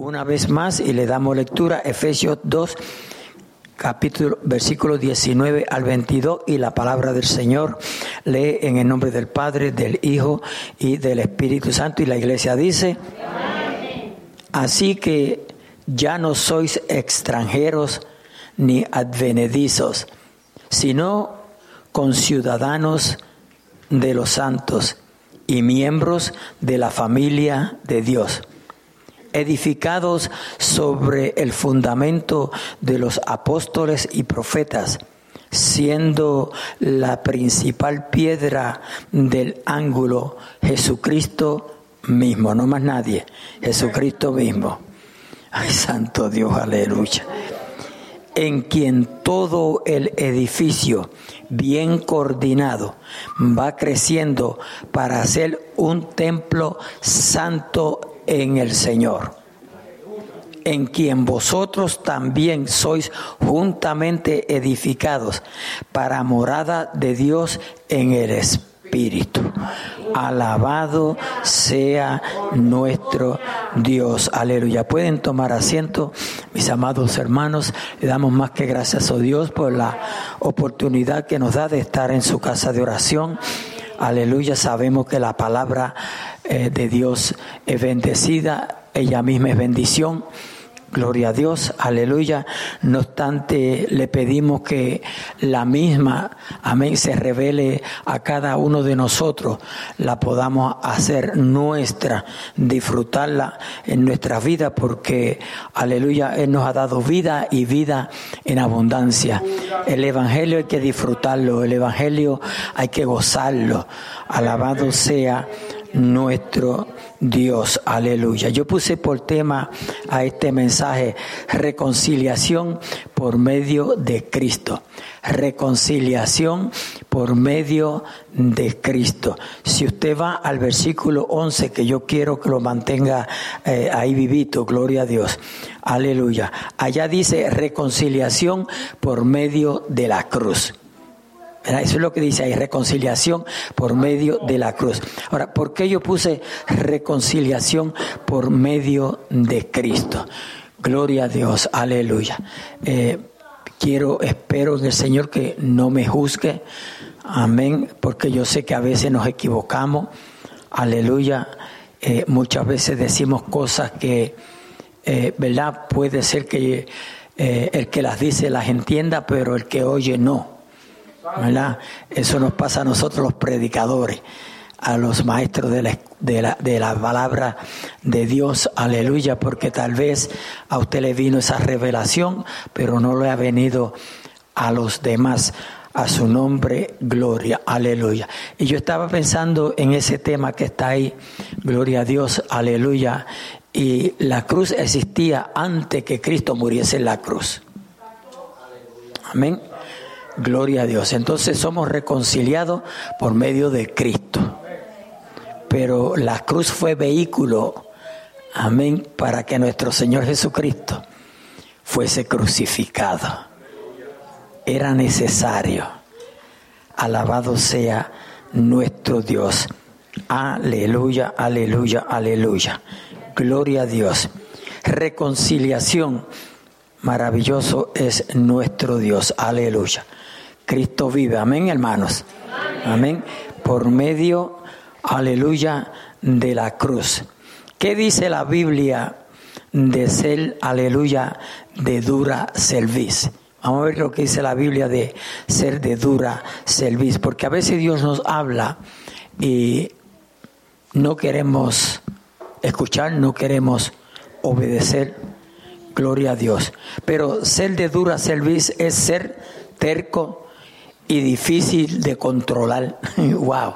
una vez más y le damos lectura. Efesios 2, capítulo, versículo 19 al 22 y la palabra del Señor lee en el nombre del Padre, del Hijo y del Espíritu Santo. Y la iglesia dice, así que ya no sois extranjeros ni advenedizos, sino conciudadanos de los santos y miembros de la familia de Dios edificados sobre el fundamento de los apóstoles y profetas, siendo la principal piedra del ángulo Jesucristo mismo, no más nadie, Jesucristo mismo. Ay, santo Dios, aleluya. En quien todo el edificio bien coordinado va creciendo para ser un templo santo en el Señor, en quien vosotros también sois juntamente edificados para morada de Dios en el Espíritu. Alabado sea nuestro Dios. Aleluya. Pueden tomar asiento, mis amados hermanos. Le damos más que gracias a Dios por la oportunidad que nos da de estar en su casa de oración. Aleluya. Sabemos que la palabra eh, de Dios es bendecida, ella misma es bendición. Gloria a Dios, aleluya. No obstante, le pedimos que la misma, amén, se revele a cada uno de nosotros, la podamos hacer nuestra, disfrutarla en nuestra vida, porque, aleluya, Él nos ha dado vida y vida en abundancia. El Evangelio hay que disfrutarlo, el Evangelio hay que gozarlo. Alabado sea nuestro Dios. Aleluya. Yo puse por tema a este mensaje reconciliación por medio de Cristo. Reconciliación por medio de Cristo. Si usted va al versículo 11, que yo quiero que lo mantenga eh, ahí vivito, gloria a Dios. Aleluya. Allá dice reconciliación por medio de la cruz. Eso es lo que dice ahí, reconciliación por medio de la cruz. Ahora, ¿por qué yo puse reconciliación por medio de Cristo? Gloria a Dios, aleluya. Eh, quiero, espero en el Señor que no me juzgue, amén, porque yo sé que a veces nos equivocamos, aleluya. Eh, muchas veces decimos cosas que, eh, ¿verdad? Puede ser que el que las dice las entienda, pero el que oye no. Eso nos pasa a nosotros los predicadores, a los maestros de la, de la, de la palabra de Dios, aleluya, porque tal vez a usted le vino esa revelación, pero no le ha venido a los demás. A su nombre, gloria, aleluya. Y yo estaba pensando en ese tema que está ahí, gloria a Dios, aleluya. Y la cruz existía antes que Cristo muriese en la cruz. Amén. Gloria a Dios. Entonces somos reconciliados por medio de Cristo. Pero la cruz fue vehículo, amén, para que nuestro Señor Jesucristo fuese crucificado. Era necesario. Alabado sea nuestro Dios. Aleluya, aleluya, aleluya. Gloria a Dios. Reconciliación. Maravilloso es nuestro Dios. Aleluya. Cristo vive. Amén, hermanos. Amén. Por medio, aleluya, de la cruz. ¿Qué dice la Biblia de ser, aleluya, de dura cerviz? Vamos a ver lo que dice la Biblia de ser de dura cerviz, porque a veces Dios nos habla y no queremos escuchar, no queremos obedecer. Gloria a Dios. Pero ser de dura cerviz es ser terco, y difícil de controlar. wow.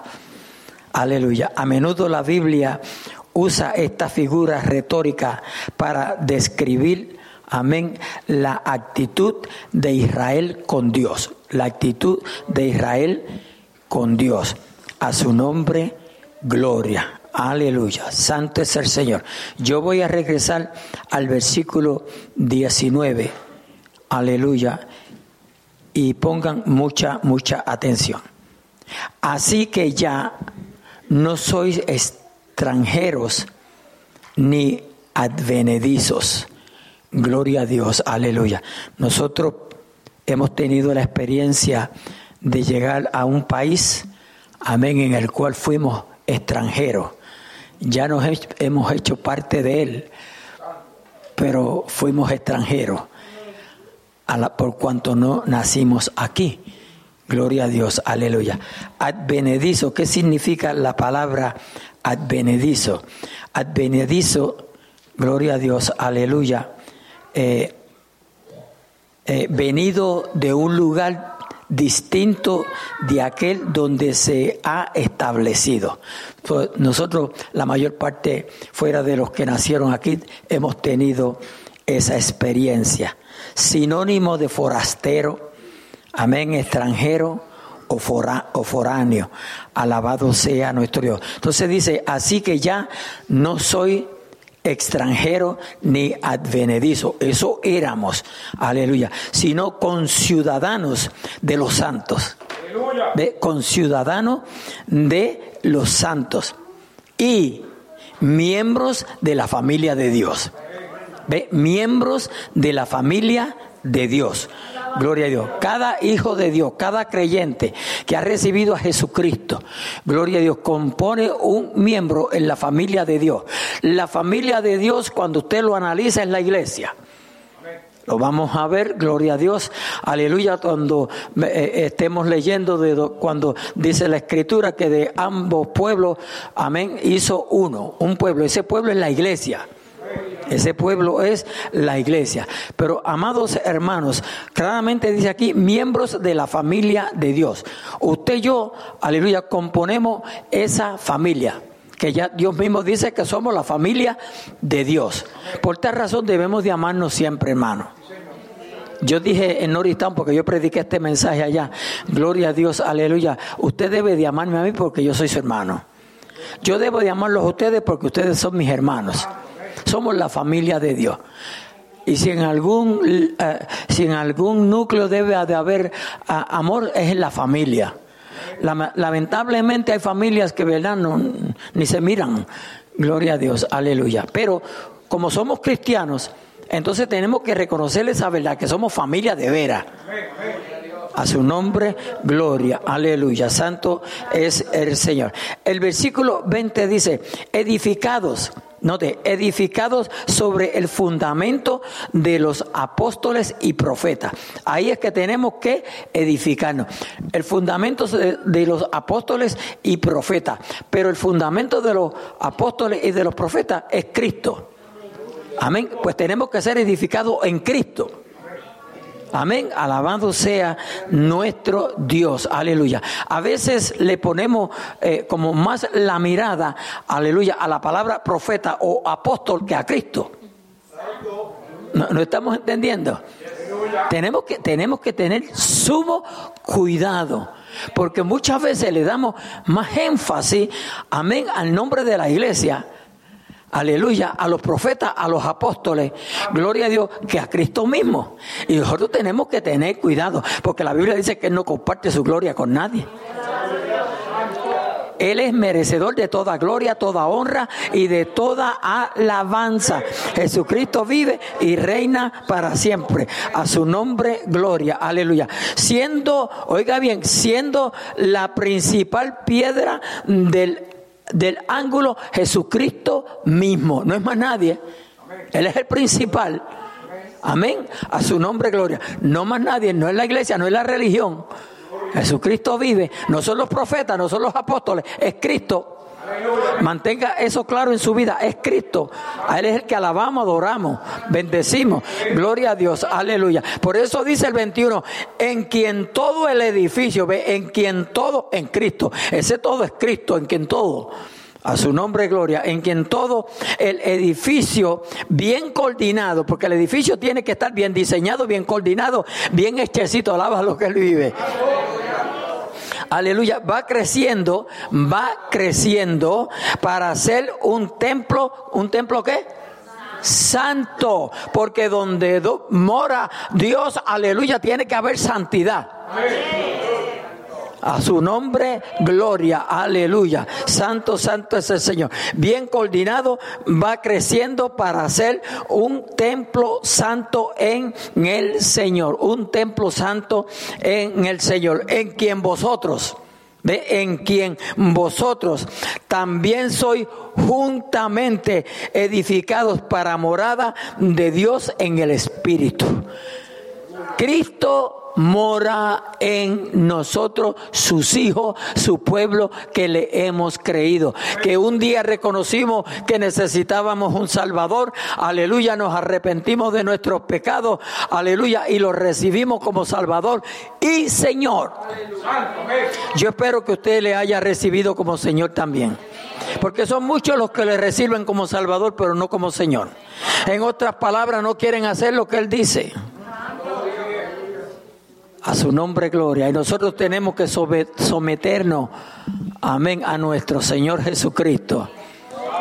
Aleluya. A menudo la Biblia usa esta figura retórica para describir, amén, la actitud de Israel con Dios. La actitud de Israel con Dios. A su nombre, gloria. Aleluya. Santo es el Señor. Yo voy a regresar al versículo 19. Aleluya y pongan mucha, mucha atención. Así que ya no sois extranjeros ni advenedizos. Gloria a Dios, aleluya. Nosotros hemos tenido la experiencia de llegar a un país, amén, en el cual fuimos extranjeros. Ya nos hemos hecho parte de él, pero fuimos extranjeros por cuanto no nacimos aquí. Gloria a Dios, aleluya. Advenedizo, ¿qué significa la palabra advenedizo? Advenedizo, gloria a Dios, aleluya. Eh, eh, venido de un lugar distinto de aquel donde se ha establecido. Nosotros, la mayor parte fuera de los que nacieron aquí, hemos tenido esa experiencia. Sinónimo de forastero, amén, extranjero o, o foráneo. Alabado sea nuestro Dios. Entonces dice, así que ya no soy extranjero ni advenedizo, eso éramos, aleluya, sino conciudadanos de los santos, de conciudadanos de los santos y miembros de la familia de Dios. ¿Ve? Miembros de la familia de Dios. Gloria a Dios. Cada hijo de Dios, cada creyente que ha recibido a Jesucristo, gloria a Dios, compone un miembro en la familia de Dios. La familia de Dios, cuando usted lo analiza, es la iglesia. Lo vamos a ver, gloria a Dios, aleluya, cuando eh, estemos leyendo de cuando dice la escritura que de ambos pueblos, amén, hizo uno, un pueblo. Ese pueblo es la iglesia. Ese pueblo es la iglesia. Pero, amados hermanos, claramente dice aquí, miembros de la familia de Dios. Usted y yo, aleluya, componemos esa familia. Que ya Dios mismo dice que somos la familia de Dios. Por tal razón debemos de amarnos siempre, hermano. Yo dije en Noristán, porque yo prediqué este mensaje allá, gloria a Dios, aleluya. Usted debe de amarme a mí porque yo soy su hermano. Yo debo de amarlos a ustedes porque ustedes son mis hermanos. Somos la familia de Dios. Y si en algún, eh, si en algún núcleo debe de haber amor, es en la familia. lamentablemente hay familias que, ¿verdad? No, ni se miran. Gloria a Dios, aleluya. Pero como somos cristianos, entonces tenemos que reconocer esa verdad, que somos familia de vera. A su nombre, gloria, aleluya. Santo es el Señor. El versículo 20 dice, edificados Note, edificados sobre el fundamento de los apóstoles y profetas. Ahí es que tenemos que edificarnos. El fundamento de, los apóstoles y profetas. Pero el fundamento de los apóstoles y de los profetas es Cristo. Amén. Pues tenemos que ser edificados en Cristo. Amén. Alabado sea nuestro Dios. Aleluya. A veces le ponemos eh, como más la mirada, aleluya, a la palabra profeta o apóstol que a Cristo. ¿No, estamos entendiendo? Tenemos que, tenemos que tener sumo cuidado. Porque muchas veces le damos más énfasis, amén, al nombre de la iglesia aleluya, a los profetas, a los apóstoles, gloria a Dios, que a Cristo mismo. Y nosotros tenemos que tener cuidado, porque la Biblia dice que Él no comparte su gloria con nadie. Él es merecedor de toda gloria, toda honra y de toda alabanza. Jesucristo vive y reina para siempre. A su nombre, gloria. Aleluya. Siendo, oiga bien, siendo la principal piedra del del ángulo Jesucristo mismo, no es más nadie. Él es el principal. Amén. A su nombre, gloria. No más nadie, no es la iglesia, no es la religión. Jesucristo vive. No son los profetas, no son los apóstoles, es Cristo. Mantenga eso claro en su vida. Es Cristo. A Él es el que alabamos, adoramos, bendecimos. Gloria a Dios. Aleluya. Por eso dice el 21, en quien todo el edificio, ve, en quien todo, en Cristo. Ese todo es Cristo, en quien todo. A su nombre, gloria, en quien todo el edificio bien coordinado, porque el edificio tiene que estar bien diseñado, bien coordinado, bien hechecito, alaba lo que él vive va creciendo, va creciendo para ser un templo, un templo qué? Santo, porque donde mora Dios, aleluya, tiene que haber santidad. A su nombre, gloria, aleluya. Santo, santo es el Señor. Bien coordinado, va creciendo para ser un templo santo en el Señor. Un templo santo en el Señor. En quien vosotros, en quien vosotros también sois juntamente edificados para morada de Dios en el Espíritu. Cristo mora en nosotros, sus hijos, su pueblo que le hemos creído. Que un día reconocimos que necesitábamos un Salvador, aleluya, nos arrepentimos de nuestros pecados, aleluya, y lo recibimos como Salvador y Señor. Yo espero que usted le haya recibido como Señor también. Porque son muchos los que le reciben como Salvador, pero no como Señor. En otras palabras, no quieren hacer lo que Él dice. A su nombre, gloria. Y nosotros tenemos que someternos, amén, a nuestro Señor Jesucristo.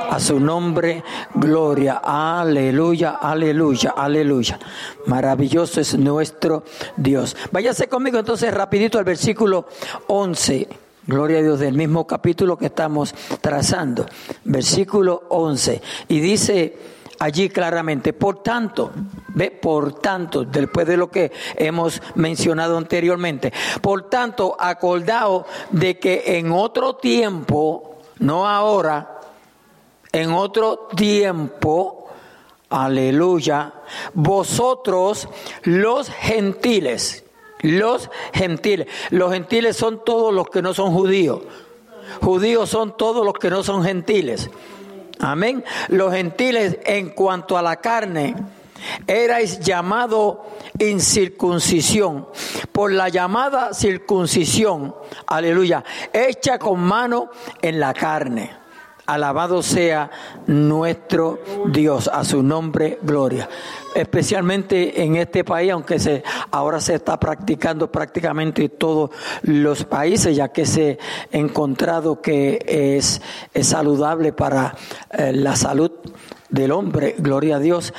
A su nombre, gloria. Aleluya, aleluya, aleluya. Maravilloso es nuestro Dios. Váyase conmigo entonces rapidito al versículo 11. Gloria a Dios del mismo capítulo que estamos trazando. Versículo 11. Y dice allí claramente. Por tanto, ve, por tanto, después de lo que hemos mencionado anteriormente, por tanto, acordado de que en otro tiempo, no ahora, en otro tiempo, aleluya, vosotros los gentiles, los gentiles, los gentiles son todos los que no son judíos, judíos son todos los que no son gentiles. Amén. Los gentiles en cuanto a la carne, erais llamado incircuncisión, por la llamada circuncisión, aleluya, hecha con mano en la carne. Alabado sea nuestro Dios, a su nombre gloria. Especialmente en este país, aunque se, ahora se está practicando prácticamente en todos los países, ya que se ha encontrado que es, es saludable para eh, la salud del hombre, gloria a Dios,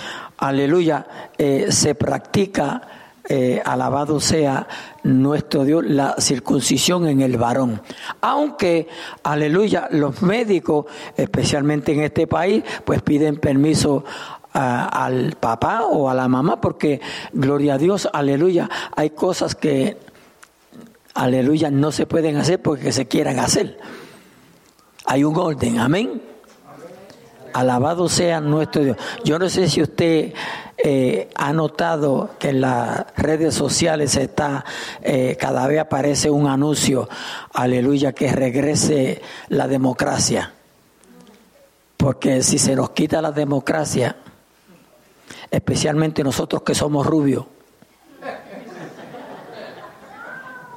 aleluya, eh, se practica eh, alabado sea nuestro Dios, la circuncisión en el varón. Aunque, aleluya, los médicos, especialmente en este país, pues piden permiso al papá o a la mamá, porque, gloria a Dios, aleluya, hay cosas que, aleluya, no se pueden hacer porque se quieran hacer. Hay un orden, amén. Alabado sea nuestro Dios. Yo no sé si usted eh, ha notado que en las redes sociales está, eh, cada vez aparece un anuncio, aleluya, que regrese la democracia. Porque si se nos quita la democracia, especialmente nosotros que somos rubios,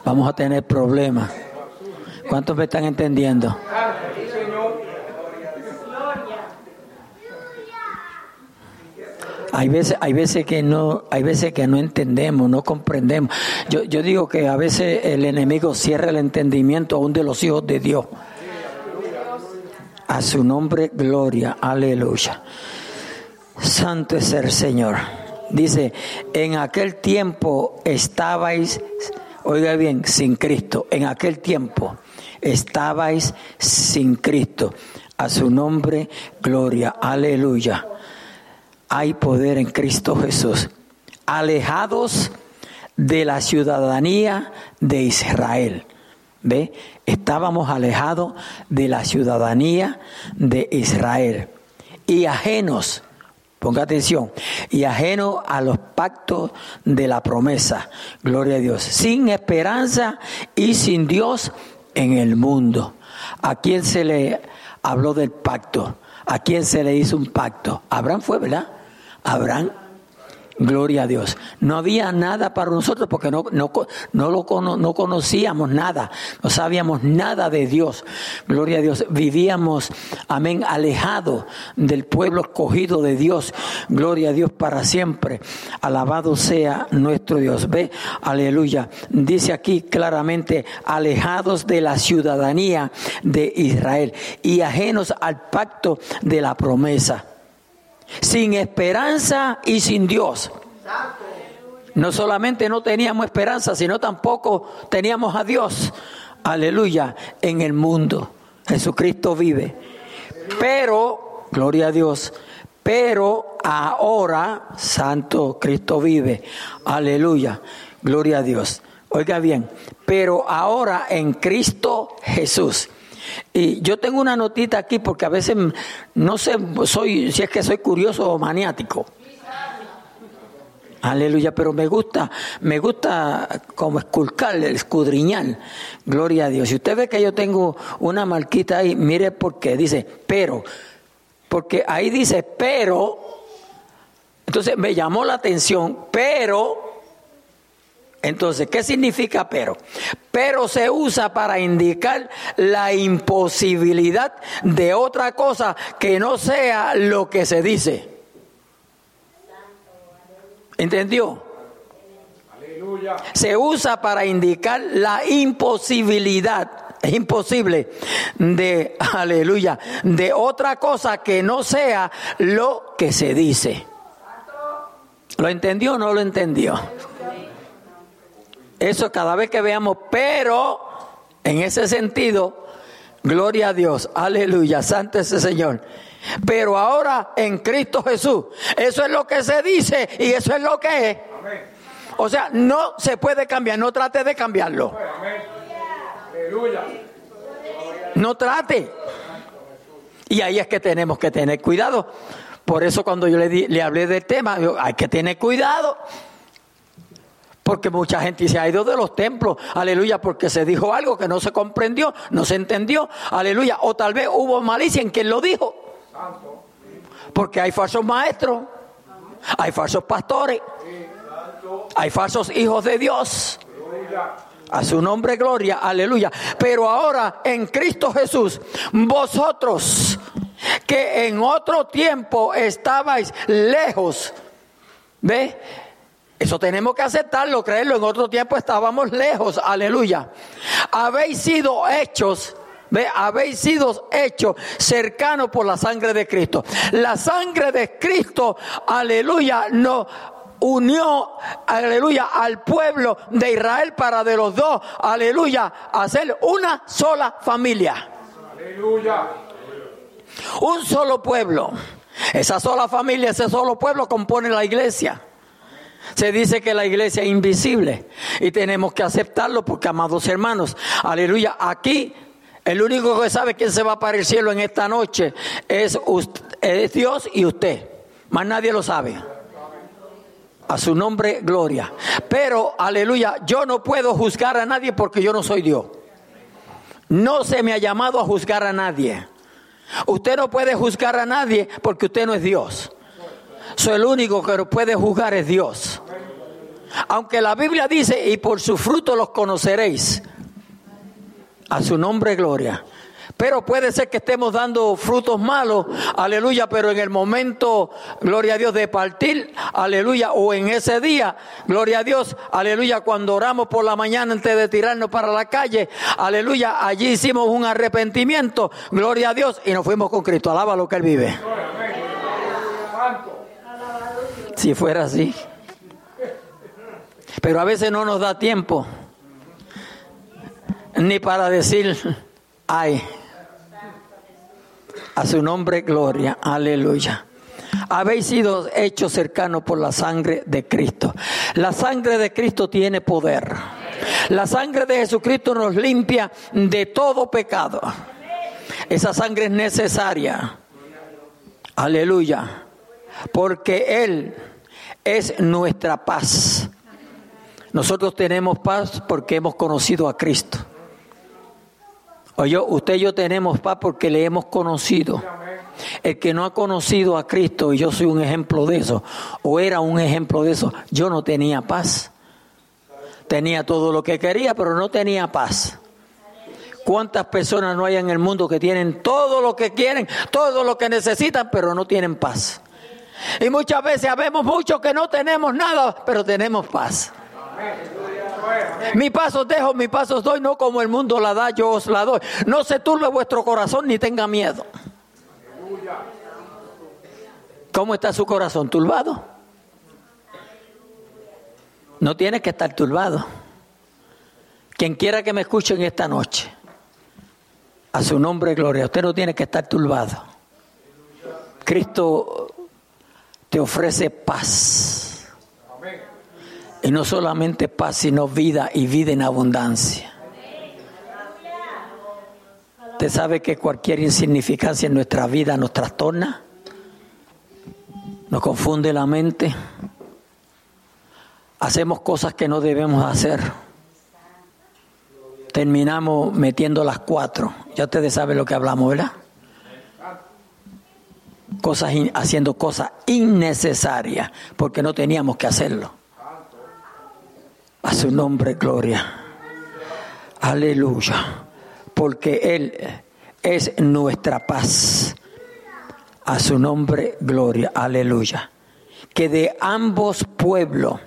vamos a tener problemas. ¿Cuántos me están entendiendo? Hay veces, hay veces que no, hay veces que no entendemos, no comprendemos. Yo, yo digo que a veces el enemigo cierra el entendimiento aún de los hijos de Dios. A su nombre, gloria, aleluya. Santo es el Señor. Dice, en aquel tiempo estabais, oiga bien, sin Cristo. En aquel tiempo estabais sin Cristo. A su nombre, gloria, aleluya hay poder en Cristo Jesús. Alejados de la ciudadanía de Israel. ¿Ve? Estábamos alejados de la ciudadanía de Israel y ajenos, ponga atención, y ajenos a los pactos de la promesa. Gloria a Dios. Sin esperanza y sin Dios en el mundo. ¿A quién se le habló del pacto? ¿A quién se le hizo un pacto? Abraham fue, ¿verdad? Abraham. Gloria a Dios. No había nada para nosotros porque no, no, no, lo, no conocíamos nada, no sabíamos nada de Dios. Gloria a Dios. Vivíamos, amén, alejados del pueblo escogido de Dios. Gloria a Dios para siempre. Alabado sea nuestro Dios. Ve, aleluya. Dice aquí claramente, alejados de la ciudadanía de Israel y ajenos al pacto de la promesa sin esperanza y sin Dios. No solamente no teníamos esperanza, sino tampoco teníamos a Dios. aleluya, en el mundo. Jesucristo vive. Pero, gloria a Dios, pero ahora, Santo Cristo vive. Aleluya, gloria a Dios. Oiga bien, pero ahora en Cristo Jesús. Y yo tengo una notita aquí porque a veces no sé soy, si es que soy curioso o maniático. Aleluya, pero me gusta, me gusta como esculcar, escudriñar. Gloria a Dios. Si usted ve que yo tengo una marquita ahí, mire por qué. Dice, pero. Porque ahí dice, pero. Entonces me llamó la atención, pero. Entonces, ¿qué significa pero? Pero se usa para indicar la imposibilidad de otra cosa que no sea lo que se dice. ¿Entendió? Se usa para indicar la imposibilidad, es imposible, de, aleluya, de otra cosa que no sea lo que se dice. ¿Lo entendió o no lo entendió? Eso cada vez que veamos, pero en ese sentido, gloria a Dios, aleluya, santo ese Señor. Pero ahora en Cristo Jesús, eso es lo que se dice y eso es lo que es. O sea, no se puede cambiar, no trate de cambiarlo. No trate. Y ahí es que tenemos que tener cuidado. Por eso cuando yo le, le hablé del tema, hay que tener cuidado. Porque mucha gente se ha ido de los templos, aleluya, porque se dijo algo que no se comprendió, no se entendió, aleluya. O tal vez hubo malicia en quien lo dijo. Porque hay falsos maestros, hay falsos pastores, hay falsos hijos de Dios. A su nombre gloria, aleluya. Pero ahora en Cristo Jesús, vosotros que en otro tiempo estabais lejos, ¿ve? Eso tenemos que aceptarlo, creerlo. En otro tiempo estábamos lejos, aleluya. Habéis sido hechos Ve, habéis sido hechos cercanos por la sangre de Cristo. La sangre de Cristo, aleluya, nos unió, aleluya, al pueblo de Israel para de los dos, aleluya, hacer una sola familia. Aleluya. Un solo pueblo. Esa sola familia, ese solo pueblo compone la iglesia. Se dice que la iglesia es invisible y tenemos que aceptarlo porque, amados hermanos, aleluya, aquí el único que sabe quién se va para el cielo en esta noche es, es Dios y usted. Más nadie lo sabe. A su nombre, gloria. Pero, aleluya, yo no puedo juzgar a nadie porque yo no soy Dios. No se me ha llamado a juzgar a nadie. Usted no puede juzgar a nadie porque usted no es Dios. Soy el único que lo puede juzgar es Dios. Aunque la Biblia dice, y por su fruto los conoceréis. A su nombre, gloria. Pero puede ser que estemos dando frutos malos, aleluya, pero en el momento, gloria a Dios, de partir, aleluya, o en ese día, gloria a Dios, aleluya, cuando oramos por la mañana antes de tirarnos para la calle, aleluya, allí hicimos un arrepentimiento, gloria a Dios, y nos fuimos con Cristo, alaba lo que Él vive. Si fuera así. Pero a veces no nos da tiempo ni para decir, ay, a su nombre gloria, aleluya. Habéis sido hechos cercanos por la sangre de Cristo. La sangre de Cristo tiene poder. La sangre de Jesucristo nos limpia de todo pecado. Esa sangre es necesaria. Aleluya. Porque Él es nuestra paz. Nosotros tenemos paz porque hemos conocido a Cristo. Oye, usted y yo tenemos paz porque le hemos conocido. El que no ha conocido a Cristo, y yo soy un ejemplo de eso, o era un ejemplo de eso, yo no tenía paz. Tenía todo lo que quería, pero no tenía paz. ¿Cuántas personas no hay en el mundo que tienen todo lo que quieren, todo lo que necesitan, pero no tienen paz? Y muchas veces sabemos mucho que no tenemos nada, pero tenemos paz. Mi paso dejo, mi paso doy, no como el mundo la da, yo os la doy. No se turbe vuestro corazón ni tenga miedo. ¿Cómo está su corazón? ¿Turbado? No tiene que estar turbado. Quien quiera que me escuche en esta noche, a su nombre gloria, usted no tiene que estar turbado. Cristo te ofrece paz. Y no solamente paz, sino vida y vida en abundancia. Usted sabe que cualquier insignificancia en nuestra vida nos trastorna, nos confunde la mente, hacemos cosas que no debemos hacer, terminamos metiendo las cuatro, ya ustedes saben lo que hablamos, ¿verdad? Cosas haciendo cosas innecesarias porque no teníamos que hacerlo. A su nombre, gloria. Aleluya porque Él es nuestra paz. A su nombre, gloria, aleluya. Que de ambos pueblos,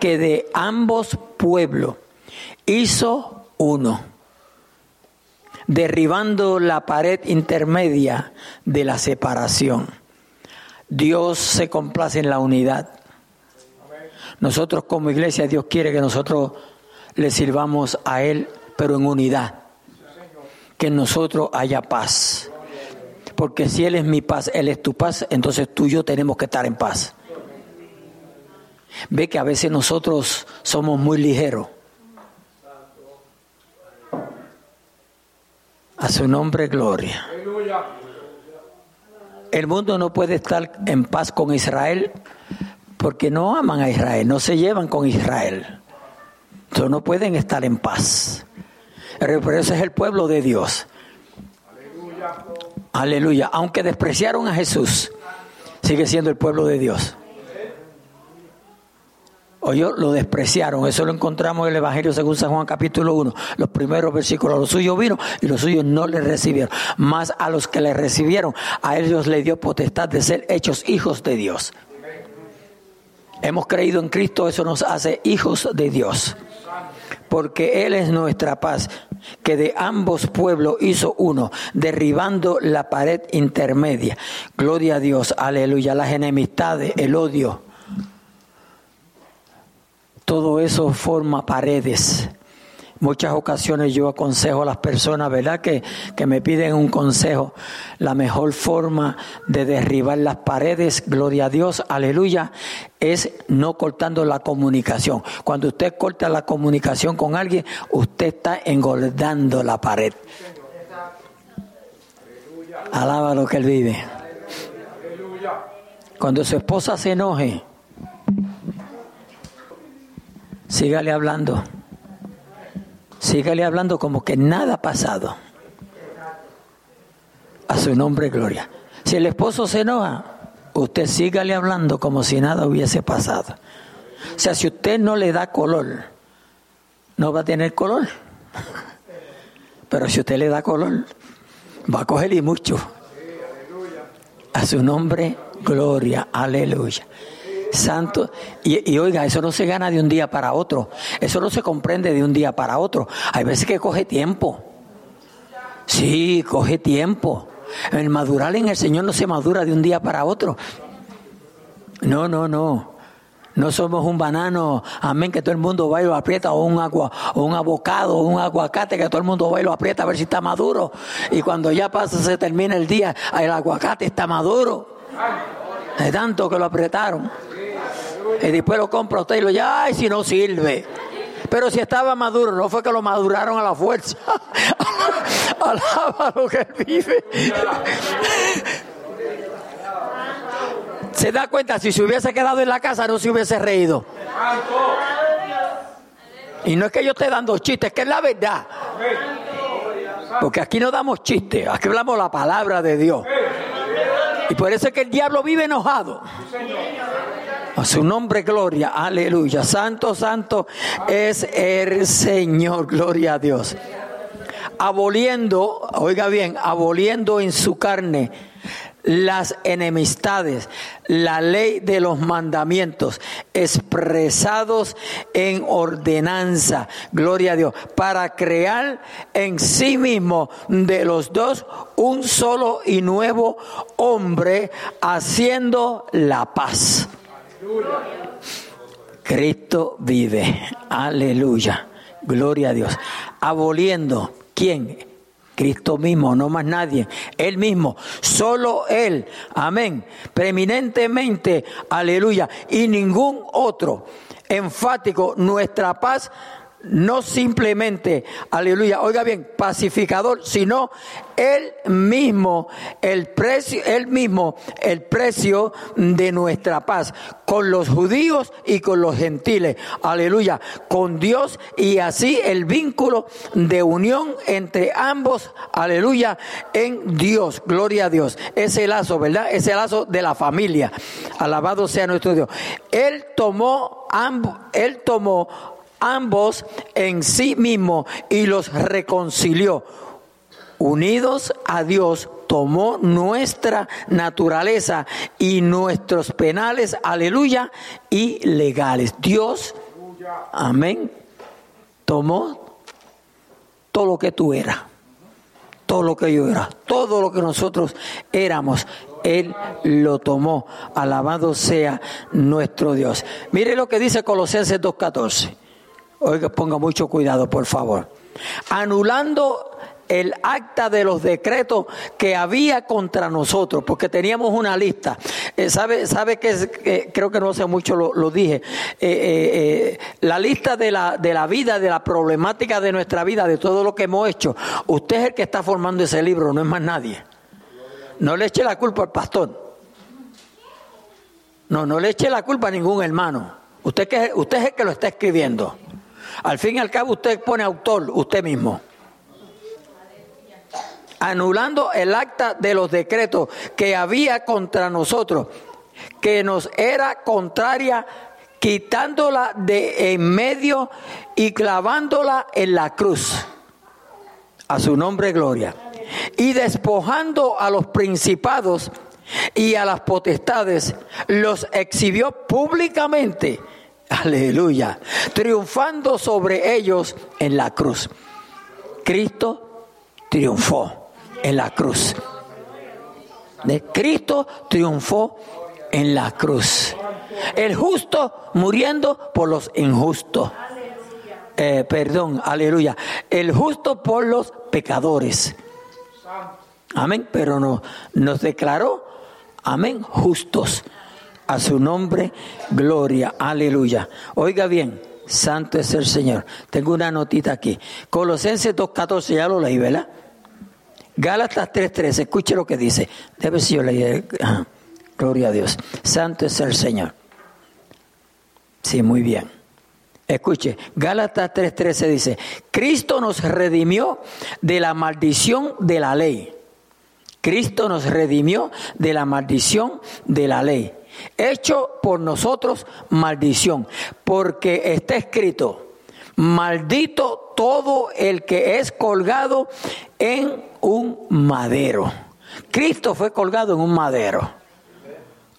que de ambos pueblos hizo uno, derribando la pared intermedia de la separación. Dios se complace en la unidad. Nosotros como iglesia, Dios quiere que nosotros le sirvamos a Él, pero en unidad que en nosotros haya paz. Porque si Él es mi paz, Él es tu paz, entonces tú y yo tenemos que estar en paz. Ve que a veces nosotros somos muy ligeros. A su nombre, gloria. El mundo no puede estar en paz con Israel porque no aman a Israel, no se llevan con Israel. Entonces no pueden estar en paz. Pero ese es el pueblo de Dios. Aleluya. Aunque despreciaron a Jesús, sigue siendo el pueblo de Dios. Oye, lo despreciaron. Eso lo encontramos en el Evangelio según San Juan capítulo 1. Los primeros versículos. Los suyos vino y los suyos no le recibieron. Más a los que le recibieron, a ellos le dio potestad de ser hechos hijos de Dios. Hemos creído en Cristo, eso nos hace hijos de Dios porque Él es nuestra paz, que de ambos pueblos hizo uno, derribando la pared intermedia. Gloria a Dios, aleluya, las enemistades, el odio. Todo eso forma paredes Muchas ocasiones yo aconsejo a las personas, ¿verdad? Que, que me piden un consejo. La mejor forma de derribar las paredes, gloria a Dios, aleluya, es no cortando la comunicación. Cuando usted corta la comunicación con alguien, usted está engordando la pared. Alaba lo que él vive. Cuando su esposa se enoje, sígale hablando. Sígale hablando como que nada ha pasado. A su nombre, gloria. Si el esposo se enoja, usted sígale hablando como si nada hubiese pasado. O sea, si usted no le da color, no va a tener color. Pero si usted le da color, va a coger y mucho. A su nombre, gloria, aleluya santo. Y, oiga, eso no se gana de un día para otro. Eso no se comprende de un día para otro. Hay veces que coge tiempo. Sí, coge tiempo. El madurar en el Señor no se madura de un día para otro. No, no, no. No somos un banano, amén, que todo el mundo va y lo aprieta, o un agua, o un abocado, o un aguacate, que todo el mundo va y lo aprieta a ver si está maduro. Y cuando ya pasa, se termina el día, el aguacate está maduro. De tanto que lo apretaron. Y después lo compra usted y lo ya, ay, si no sirve. Pero si estaba maduro, no fue que lo maduraron a la fuerza. Alaba lo que vive. se da cuenta, si se hubiese quedado en la casa, no se hubiese reído. Y no es que yo esté dando chistes, es que es la verdad. Porque aquí no damos chistes, aquí hablamos la palabra de Dios. Y por eso es que el diablo vive enojado. A su nombre, gloria, aleluya. Santo, santo es el Señor, gloria a Dios. Aboliendo, oiga bien, aboliendo en su carne las enemistades, la ley de los mandamientos expresados en ordenanza, gloria a Dios, para crear en sí mismo de los dos un solo y nuevo hombre, haciendo la paz. Cristo vive. Aleluya. Gloria a Dios. Aboliendo, ¿quién? Cristo mismo, no más nadie. Él mismo, solo Él. Amén. Preeminentemente, aleluya. Y ningún otro. Enfático, nuestra paz no simplemente, aleluya, oiga bien, pacificador, sino él mismo, el precio, él mismo, el precio de nuestra paz, con los judíos y con los gentiles, aleluya, con Dios y así el vínculo de unión entre ambos, aleluya, en Dios, gloria a Dios, ese lazo, ¿verdad? Ese lazo de la familia, alabado sea nuestro Dios. Él tomó, ambos, él tomó ambos en sí mismo y los reconcilió. Unidos a Dios, tomó nuestra naturaleza y nuestros penales, aleluya, y legales. Dios, amén, tomó todo lo que tú eras, todo lo que yo era, todo lo que nosotros éramos. Él lo tomó. Alabado sea nuestro Dios. Mire lo que dice Colosenses 2.14. Oiga, ponga mucho cuidado, por favor. Anulando el acta de los decretos que había contra nosotros, porque teníamos una lista. Eh, ¿Sabe, sabe que creo que no hace mucho lo, dije? Eh, eh, la lista de la, de la vida, de la problemática de nuestra vida, de todo lo que hemos hecho. Usted es el que está formando ese libro, no es más nadie. No le eche la culpa al pastor. No, no le eche la culpa a ningún hermano. Usted, que, usted es el que lo está escribiendo. Al fin y al cabo usted pone autor, usted mismo. Anulando el acta de los decretos que había contra nosotros, que nos era contraria, quitándola de en medio y clavándola en la cruz. A su nombre gloria. Y despojando a los principados y a las potestades, los exhibió públicamente Aleluya. Triunfando sobre ellos en la cruz. Cristo triunfó en la cruz. De Cristo triunfó en la cruz. El justo muriendo por los injustos. Eh, perdón, aleluya. El justo por los pecadores. Amén. Pero no, nos declaró, amén, justos a su nombre, gloria, aleluya. Oiga bien, santo es el Señor. Tengo una notita aquí. Colosenses 2.14, ya lo leí, ¿verdad? Gálatas 3.13, escuche lo que dice. Debe ser yo leí. Gloria a Dios. Santo es el Señor. Sí, muy bien. Escuche, Gálatas 3:13 dice, Cristo nos redimió de la maldición de la ley. Cristo nos redimió de la maldición de la ley hecho por nosotros maldición, porque está escrito, maldito todo el que es colgado en un madero. Cristo fue colgado en un madero.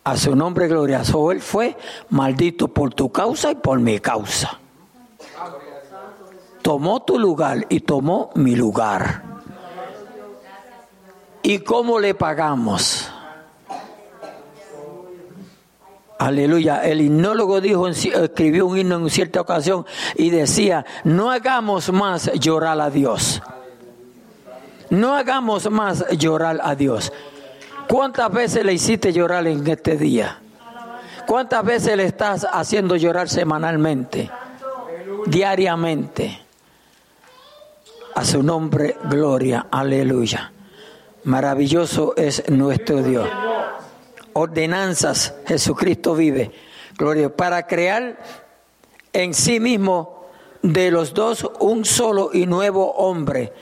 A su nombre glorioso, Él fue maldito por tu causa y por mi causa. Tomó tu lugar y tomó mi lugar. ¿Y cómo le pagamos? Aleluya. El himnólogo dijo, escribió un himno en cierta ocasión y decía, no hagamos más llorar a Dios. No hagamos más llorar a Dios. ¿Cuántas veces le hiciste llorar en este día? ¿Cuántas veces le estás haciendo llorar semanalmente? Diariamente. A su nombre, gloria. Aleluya. Maravilloso es nuestro Dios ordenanzas Jesucristo vive. Gloria. Para crear en sí mismo de los dos un solo y nuevo hombre,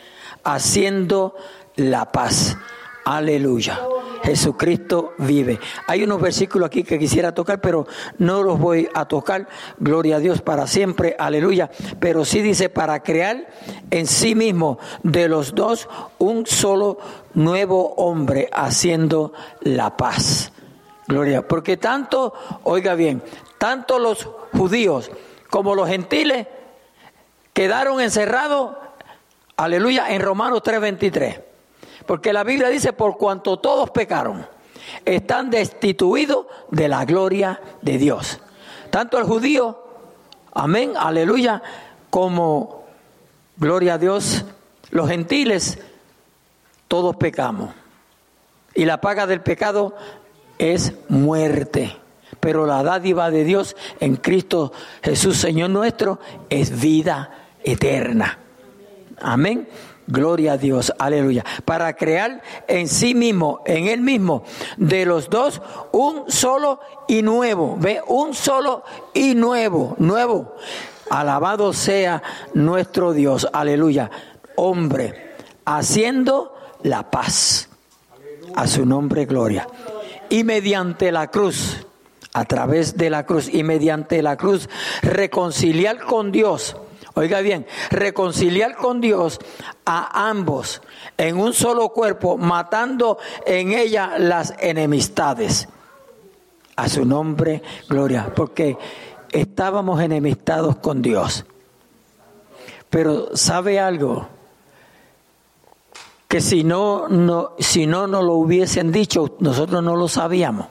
haciendo la paz. Aleluya. Jesucristo vive. Hay unos versículos aquí que quisiera tocar, pero no los voy a tocar. Gloria a Dios para siempre. Aleluya. Pero sí dice para crear en sí mismo de los dos un solo nuevo hombre haciendo la paz. Gloria, porque tanto, oiga bien, tanto los judíos como los gentiles quedaron encerrados, aleluya, en Romanos 3:23. Porque la Biblia dice, por cuanto todos pecaron, están destituidos de la gloria de Dios. Tanto el judío, amén, aleluya, como Gloria a Dios, los gentiles, todos pecamos. Y la paga del pecado es muerte. Pero la dádiva de Dios en Cristo Jesús, Señor nuestro, es vida eterna. Amén. Gloria a Dios, aleluya. Para crear en sí mismo, en él mismo, de los dos, un solo y nuevo. Ve, un solo y nuevo, nuevo. Alabado sea nuestro Dios, aleluya. Hombre, haciendo la paz. A su nombre, gloria. Y mediante la cruz, a través de la cruz y mediante la cruz, reconciliar con Dios Oiga bien, reconciliar con Dios a ambos en un solo cuerpo, matando en ella las enemistades. A su nombre, gloria, porque estábamos enemistados con Dios. Pero ¿sabe algo? Que si no, no, si no nos lo hubiesen dicho, nosotros no lo sabíamos.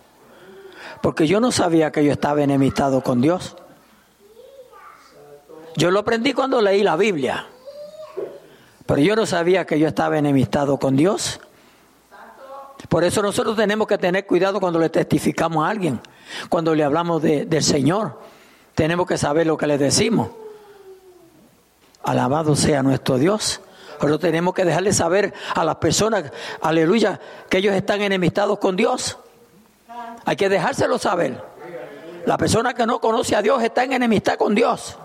Porque yo no sabía que yo estaba enemistado con Dios. Yo lo aprendí cuando leí la Biblia. Pero yo no sabía que yo estaba enemistado con Dios. Por eso nosotros tenemos que tener cuidado cuando le testificamos a alguien, cuando le hablamos del Señor. Tenemos que saber lo que le decimos. Alabado sea nuestro Dios. Pero tenemos que dejarle saber a las personas, aleluya, que ellos están enemistados con Dios. Hay que dejárselo saber. La persona que no conoce a Dios está en enemistad con Dios.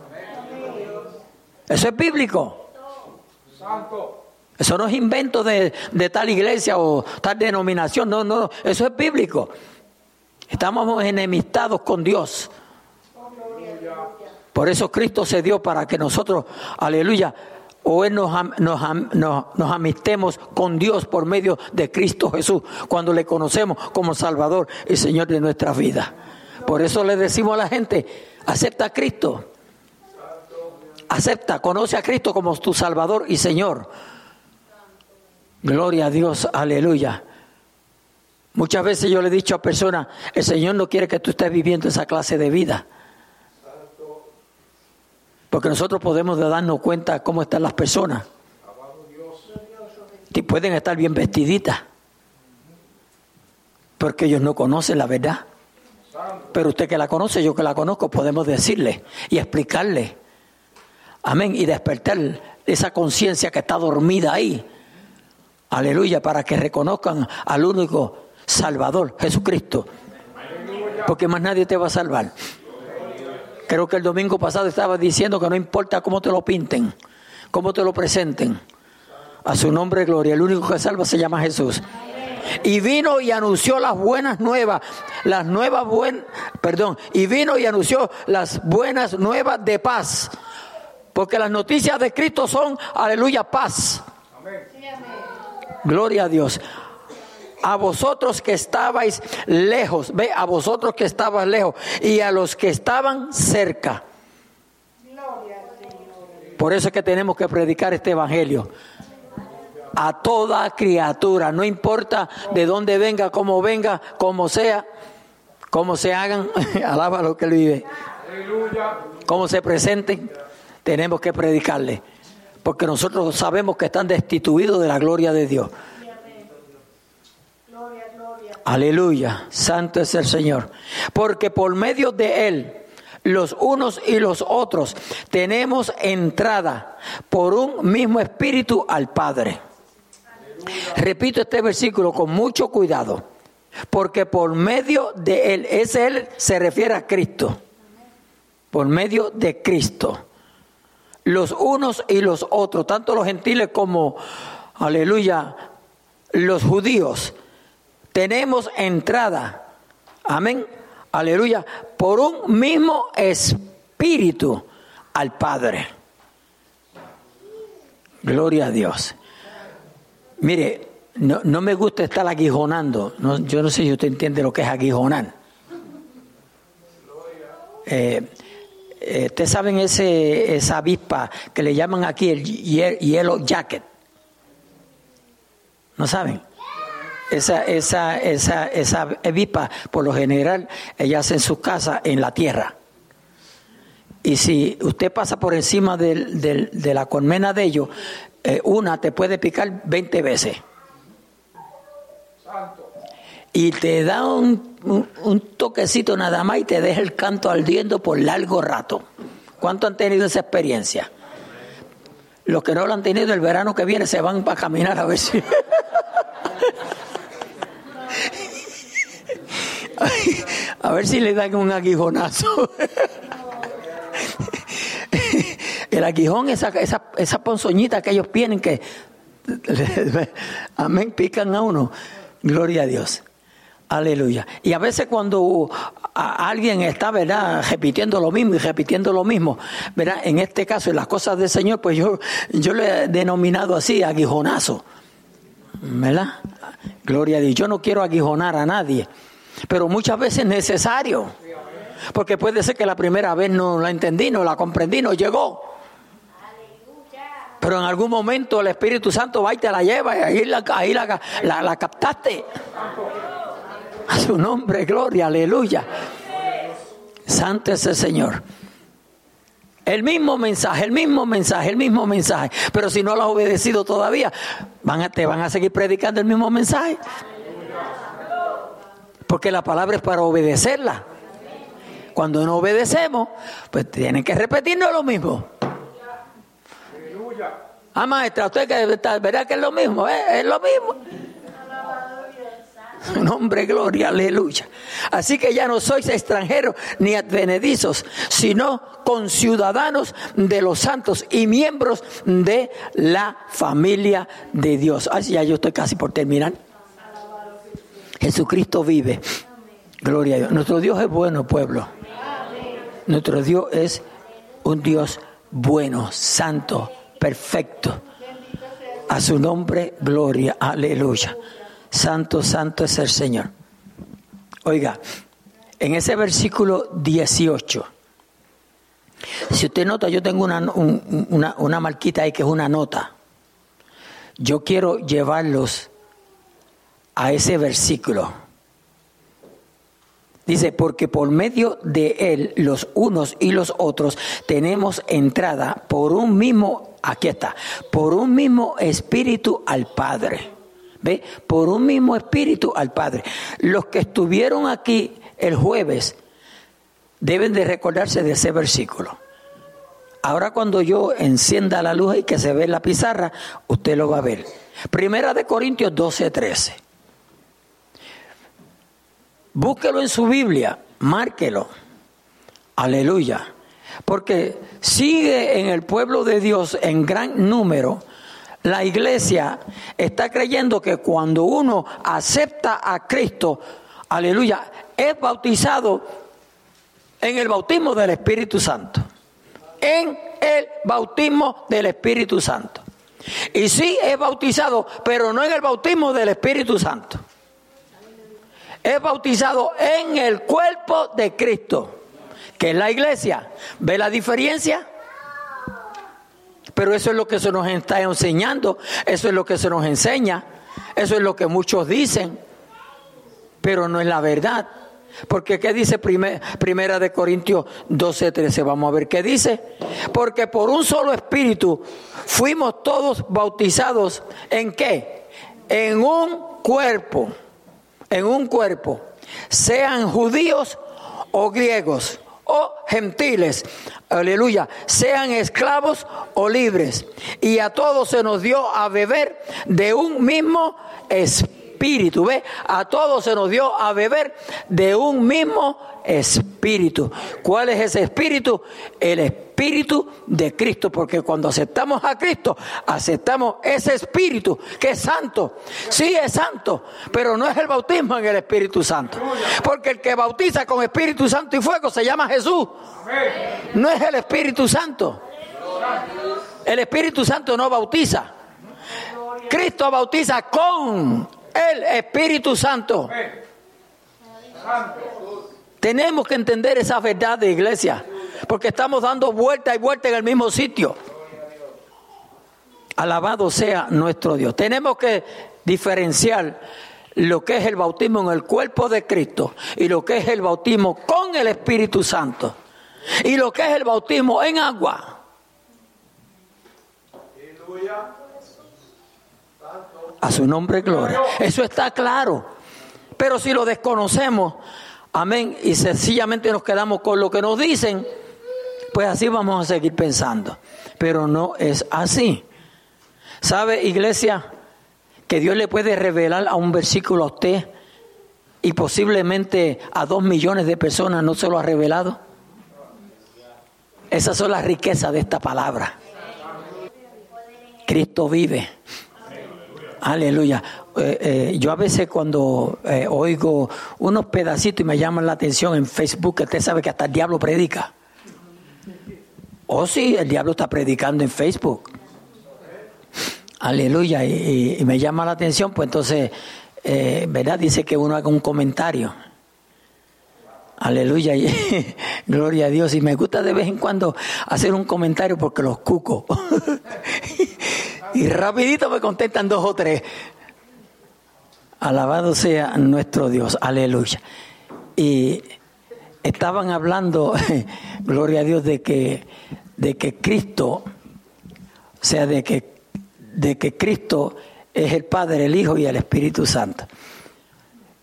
Eso es bíblico. Eso no es invento de, tal iglesia o tal denominación. No, no, eso es bíblico. Estamos enemistados con Dios. Por eso Cristo se dio para que nosotros, aleluya, o Él nos, nos, amistemos con Dios por medio de Cristo Jesús, cuando le conocemos como Salvador y Señor de nuestra vida. Por eso le decimos a la gente, acepta a Cristo acepta, conoce a Cristo como tu Salvador y Señor. Gloria a Dios, aleluya. Muchas veces yo le he dicho a personas, el Señor no quiere que tú estés viviendo esa clase de vida. Porque nosotros podemos darnos cuenta cómo están las personas. Y pueden estar bien vestiditas. Porque ellos no conocen la verdad. Pero usted que la conoce, yo que la conozco, podemos decirle y explicarle Amén. Y despertar esa conciencia que está dormida ahí. Aleluya, para que reconozcan al único Salvador, Jesucristo. Porque más nadie te va a salvar. Creo que el domingo pasado estaba diciendo que no importa cómo te lo pinten, cómo te lo presenten. A su nombre, gloria. El único que salva se llama Jesús. Y vino y anunció las buenas nuevas, las nuevas buenas, perdón, y vino y anunció las buenas nuevas de paz porque las noticias de Cristo son, aleluya, paz. Gloria a Dios. A vosotros que estabais lejos, ve, a vosotros que estabais lejos y a los que estaban cerca. Por eso es que tenemos que predicar este evangelio a toda criatura, no importa de dónde venga, cómo venga, cómo sea, cómo se hagan, alaba lo que él vive, cómo se presenten tenemos que predicarle, porque nosotros sabemos que están destituidos de la gloria de Dios. Aleluya, santo es el Señor. Porque por medio de Él, los unos y los otros, tenemos entrada por un mismo espíritu al Padre. Repito este versículo con mucho cuidado, porque por medio de Él, ese Él se refiere a Cristo, por medio de Cristo los unos y los otros, tanto los gentiles como, aleluya, los judíos. Tenemos entrada, amén, aleluya, por un mismo espíritu al Padre. Gloria a Dios. Mire, no, no me gusta estar aguijonando. yo no sé si usted entiende lo que es aguijonar. Eh, eh, ustedes saben ese, esa avispa que le llaman aquí el yellow jacket. ¿No saben? Esa, esa, esa, esa avispa, por lo general, ella hace en su casa en la tierra. Y si usted pasa por encima del- del- de la colmena de ellos, eh, una te puede picar 20 veces. Y te da un, un- un toquecito nada más y te deja el canto ardiendo por largo rato. ¿Cuánto han tenido esa experiencia? Los que no lo han tenido el verano que viene se van para caminar a ver si... a ver si le dan un aguijonazo. El aguijón, esa, esa, esa ponzoñita que ellos tienen que, amén, pican a uno. Gloria a Dios. Aleluya. Y a veces cuando alguien está, ¿verdad?, repitiendo lo mismo y repitiendo lo mismo, ¿verdad? En este caso, en las cosas del Señor, pues yo, yo le he denominado así, aguijonazo. ¿Verdad? Gloria a Dios. Yo no quiero aguijonar a nadie, pero muchas veces es necesario. Porque puede ser que la primera vez no la entendí, no la comprendí, no llegó. Pero en algún momento el Espíritu Santo va y te la lleva y ahí la, ahí la, la- captaste. A su nombre, gloria, aleluya. Santo es el Señor. El mismo mensaje, el mismo mensaje, el mismo mensaje. Pero si no lo has obedecido todavía, van te van a seguir predicando el mismo mensaje. Porque la palabra es para obedecerla. Cuando no obedecemos, pues tienen que repetirnos lo mismo. Ah, maestra, usted que está- verá que es lo mismo, ¿eh? es lo mismo. Nombre, gloria, aleluya. Así que ya no sois extranjeros ni advenedizos, sino conciudadanos de los santos y miembros de la familia de Dios. Así ya yo estoy casi por terminar. Jesucristo vive. Gloria a Dios. Nuestro Dios es bueno, pueblo. Nuestro Dios es un Dios bueno, santo, perfecto. A su nombre, gloria, aleluya. Santo, santo es el Señor. Oiga, en ese versículo 18, si usted nota, yo tengo una, un- una, una marquita ahí que es una nota. Yo quiero llevarlos a ese versículo. Dice, porque por medio de él, los unos y los otros, tenemos entrada por un mismo, aquí está, por un mismo espíritu al Padre. ¿Ve? Por un mismo espíritu al Padre. Los que estuvieron aquí el jueves deben de recordarse de ese versículo. Ahora cuando yo encienda la luz y que se ve la pizarra, usted lo va a ver. Primera de Corintios 12, 13. Búsquelo en su Biblia, márquelo. Aleluya. Porque sigue en el pueblo de Dios en gran número. La iglesia está creyendo que cuando uno acepta a Cristo, aleluya, es bautizado en el bautismo del Espíritu Santo. En el bautismo del Espíritu Santo. Y sí es bautizado, pero no en el bautismo del Espíritu Santo es bautizado en el cuerpo de Cristo, que es la iglesia. ¿Ve la diferencia? Pero eso es lo que se nos está enseñando, eso es lo que se nos enseña, eso es lo que muchos dicen, pero no es la verdad. Porque ¿qué dice primer- Primera de Corintios 12, 13? Vamos a ver qué dice. Porque por un solo espíritu fuimos todos bautizados en qué? En un cuerpo en un cuerpo, sean judíos o griegos o gentiles, aleluya, sean esclavos o libres. Y a todos se nos dio a beber de un mismo espíritu, ¿ve? A todos se nos dio a beber de un mismo espíritu. ¿Cuál es ese espíritu? El espíritu de Cristo, porque cuando aceptamos a Cristo, aceptamos ese espíritu que es santo. Sí es santo, pero no es el bautismo en el Espíritu Santo. Porque el que bautiza con Espíritu Santo y fuego se llama Jesús. No es el Espíritu Santo. El Espíritu Santo no bautiza. Cristo bautiza con el Espíritu Santo. Tenemos que entender esa verdad de iglesia, porque estamos dando vuelta y vuelta en el mismo sitio. Alabado sea nuestro Dios. Tenemos que diferenciar lo que es el bautismo en el cuerpo de Cristo y lo que es el bautismo con el Espíritu Santo. y lo que es el bautismo en agua. A su nombre, gloria. Eso está claro. Pero si lo desconocemos, amén, y sencillamente nos quedamos con lo que nos dicen, pues así vamos a seguir pensando. Pero no es así. ¿Sabe, iglesia, que Dios le puede revelar a un versículo a usted y posiblemente a dos millones de personas no se lo ha revelado? Esas son las riquezas de esta palabra. Cristo vive. Aleluya. Eh, eh, yo a veces cuando eh, oigo unos pedacitos y me llaman la atención en Facebook, usted sabe que hasta el diablo predica. Oh sí, el diablo está predicando en Facebook. Aleluya. Y, me llama la atención, pues entonces, ¿verdad? Dice que uno haga un comentario. Aleluya, y, gloria a Dios. Y me gusta de vez en cuando hacer un comentario porque los cuco. y rapidito me contestan dos o tres. Alabado sea nuestro Dios, aleluya. Y estaban hablando, gloria a Dios, de que, de que Cristo, o sea, de que, de que Cristo es el Padre, el Hijo y el Espíritu Santo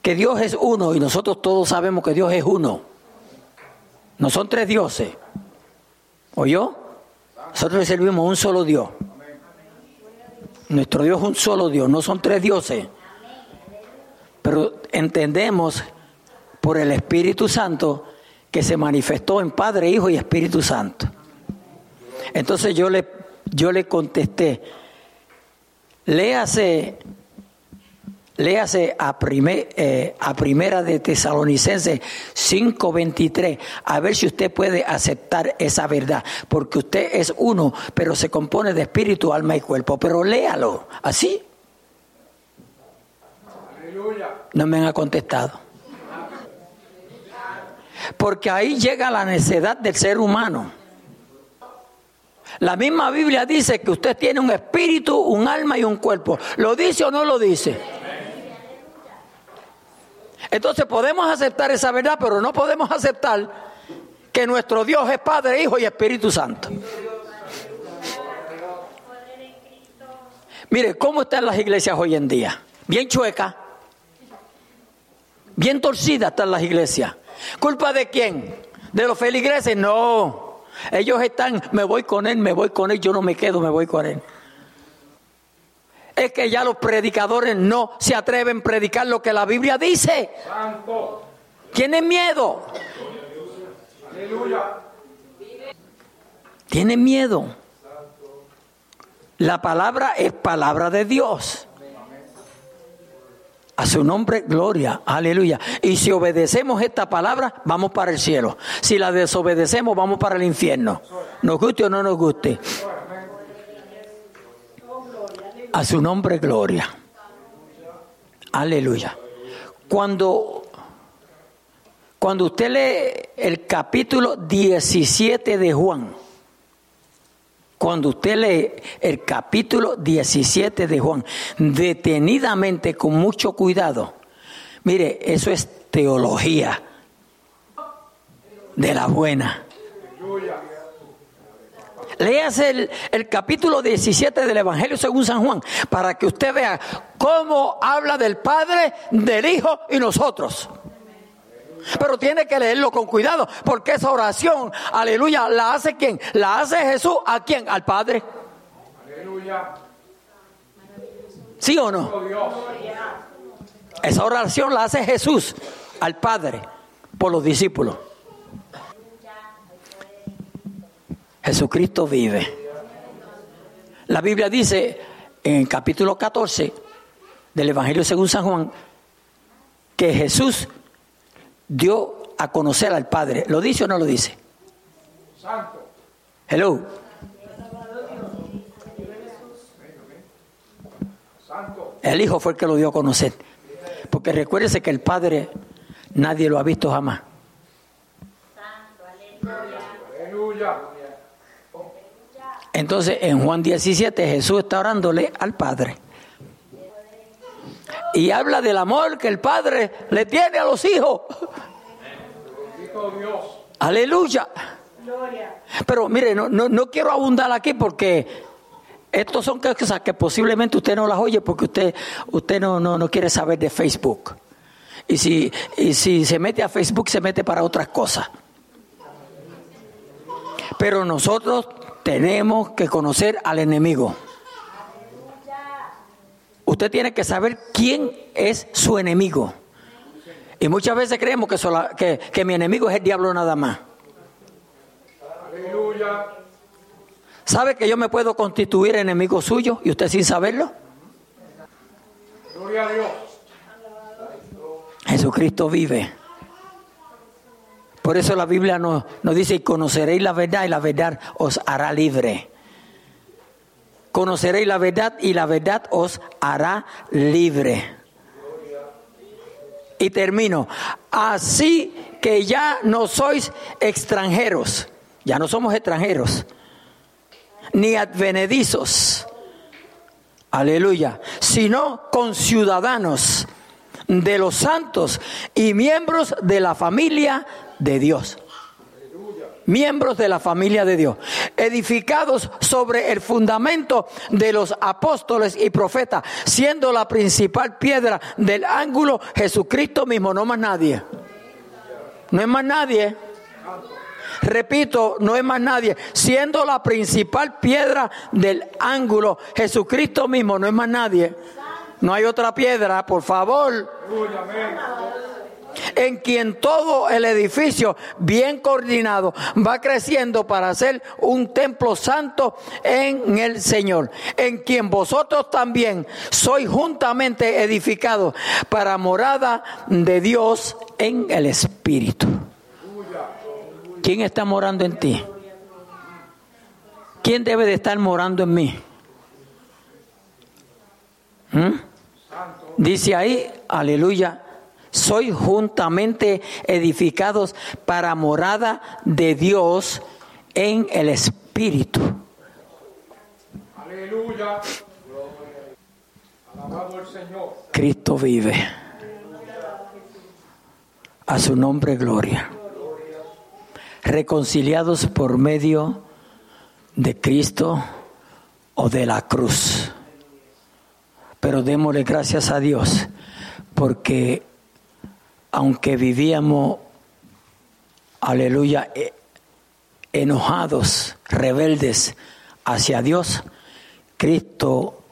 que Dios es uno y nosotros todos sabemos que Dios es uno. No son tres dioses. ¿Oyó? Nosotros servimos un solo Dios. Nuestro Dios es un solo Dios, no son tres dioses. Pero entendemos por el Espíritu Santo que se manifestó en Padre, Hijo y Espíritu Santo. Entonces yo le, yo le contesté, léase Léase a, eh, a primera de Tesalonicenses 5:23, a ver si usted puede aceptar esa verdad, porque usted es uno, pero se compone de espíritu, alma y cuerpo. Pero léalo, así. No me han contestado. Porque ahí llega la necedad del ser humano. La misma Biblia dice que usted tiene un espíritu, un alma y un cuerpo. ¿Lo dice o no lo dice? Entonces podemos aceptar esa verdad, pero no podemos aceptar que nuestro Dios es Padre, Hijo y Espíritu Santo. Mire, ¿cómo están las iglesias hoy en día? Bien chuecas, bien torcidas están las iglesias. ¿Culpa de quién? ¿De los feligreses? No. Ellos están, me voy con él, me voy con él, yo no me quedo, me voy con él es que ya los predicadores no se atreven a predicar lo que la Biblia dice. Tienen miedo. Aleluya. Tienen miedo. La palabra es palabra de Dios. A su nombre, gloria, aleluya. Y si obedecemos esta palabra, vamos para el cielo. Si la desobedecemos, vamos para el infierno. Nos guste o no nos guste. A su nombre, gloria. Aleluya. Cuando, cuando usted lee el capítulo 17 de Juan, cuando usted lee el capítulo 17 de Juan, detenidamente, con mucho cuidado, mire, eso es teología de la buena. Léase el, el, capítulo 17 del Evangelio según San Juan para que usted vea cómo habla del Padre, del Hijo y nosotros. Pero tiene que leerlo con cuidado porque esa oración, aleluya, la hace quién? La hace Jesús a quién? Al Padre. Aleluya. ¿Sí o no? Esa oración la hace Jesús al Padre por los discípulos. Jesucristo vive. La Biblia dice en el capítulo 14 del Evangelio según San Juan que Jesús dio a conocer al Padre. ¿Lo dice o no lo dice? Santo. Hello. El Hijo fue el que lo dio a conocer. Porque recuérdese que el Padre nadie lo ha visto jamás. Santo, aleluya. Entonces en Juan 17 Jesús está orándole al Padre. Y habla del amor que el Padre le tiene a los hijos. Aleluya. Pero mire, no, no, no quiero abundar aquí porque estas son cosas que posiblemente usted no las oye porque usted, usted no, no, no quiere saber de Facebook. Y si, y si se mete a Facebook, se mete para otras cosas. Pero nosotros tenemos que conocer al enemigo. Usted tiene que saber quién es su enemigo. Y muchas veces creemos que, que, que mi enemigo es el diablo nada más. Aleluya. ¿Sabe que yo me puedo constituir enemigo suyo y usted sin saberlo? Gloria a Dios. Jesucristo vive. Por eso la Biblia nos, nos dice, conoceréis la verdad y la verdad os hará libre. Conoceréis la verdad y la verdad os hará libre. Y termino. Así que ya no sois extranjeros. Ya no somos extranjeros. Ni advenedizos. Aleluya. Sino conciudadanos de los santos y miembros de la familia de Dios. Miembros de la familia de Dios, edificados sobre el fundamento de los apóstoles y profetas, siendo la principal piedra del ángulo Jesucristo mismo, no más nadie. No es más nadie. Repito, no es más nadie. Siendo la principal piedra del ángulo Jesucristo mismo, no es más nadie. No hay otra piedra, por favor en quien todo el edificio bien coordinado va creciendo para ser un templo santo en el Señor, en quien vosotros también sois juntamente edificados para morada de Dios en el Espíritu. ¿Quién está morando en ti? ¿Quién debe de estar morando en mí? ¿Mm? Dice ahí, aleluya, soy juntamente edificados para morada de Dios en el Espíritu. Aleluya. Alabado el Señor. Cristo vive. A su nombre gloria. Reconciliados por medio de Cristo o de la cruz. Pero démosle gracias a Dios porque aunque vivíamos, aleluya, e, enojados, rebeldes hacia Dios, Cristo,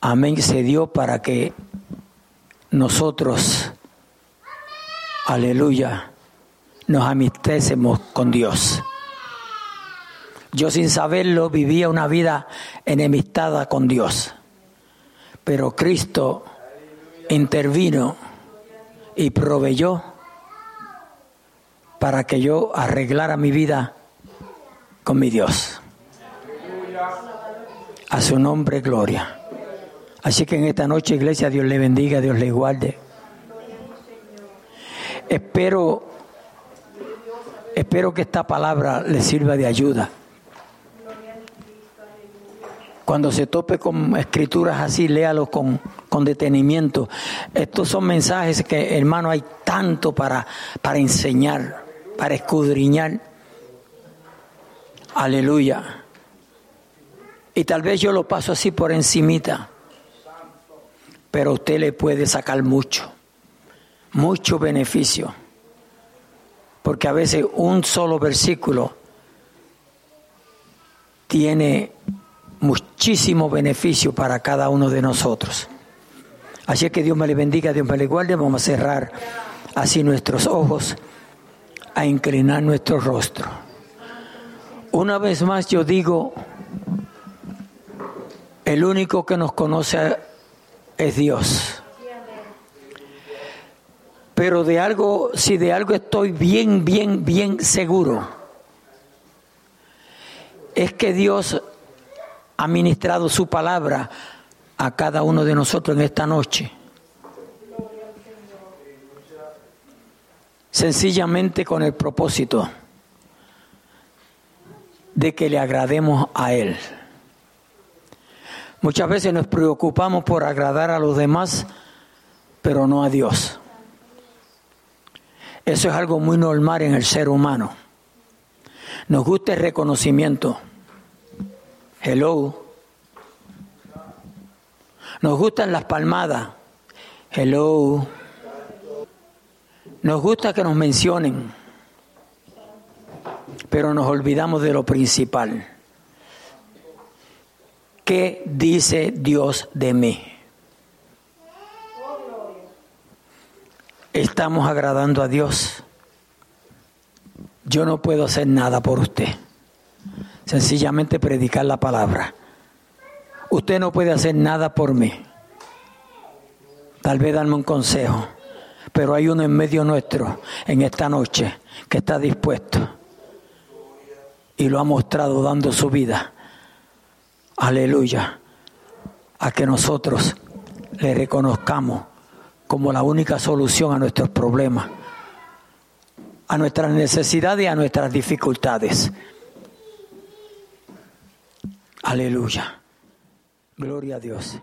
amén, se dio para que nosotros, aleluya, nos amistésemos con Dios. Yo sin saberlo vivía una vida enemistada con Dios, pero Cristo intervino y proveyó para que yo arreglara mi vida con mi Dios. A su nombre, gloria. Así que en esta noche, iglesia, Dios le bendiga, Dios le guarde. Espero, espero que esta palabra le sirva de ayuda. Cuando se tope con escrituras así, léalo con, con detenimiento. Estos son mensajes que, hermano, hay tanto para, para enseñar, para escudriñar. Aleluya. Y tal vez yo lo paso así por encimita, pero usted le puede sacar mucho, mucho beneficio. Porque a veces un solo versículo tiene muchísimo beneficio para cada uno de nosotros. Así que Dios me le bendiga, Dios me le guarde. Vamos a cerrar así nuestros ojos, a inclinar nuestro rostro. Una vez más yo digo, el único que nos conoce es Dios. Pero de algo, si de algo estoy bien, bien, bien seguro, es que Dios ha ministrado su palabra a cada uno de nosotros en esta noche. Sencillamente con el propósito de que le agrademos a Él. Muchas veces nos preocupamos por agradar a los demás, pero no a Dios. Eso es algo muy normal en el ser humano. Nos gusta el reconocimiento. Hello. Nos gustan las palmadas. Hello. Nos gusta que nos mencionen, pero nos olvidamos de lo principal. ¿Qué dice Dios de mí? Estamos agradando a Dios. Yo no puedo hacer nada por usted. Sencillamente predicar la palabra. Usted no puede hacer nada por mí. Tal vez darme un consejo. Pero hay uno en medio nuestro en esta noche que está dispuesto. Y lo ha mostrado dando su vida aleluya, a que nosotros le reconozcamos como la única solución a nuestros problemas, a nuestras necesidades y a nuestras dificultades. Aleluya. Gloria a Dios.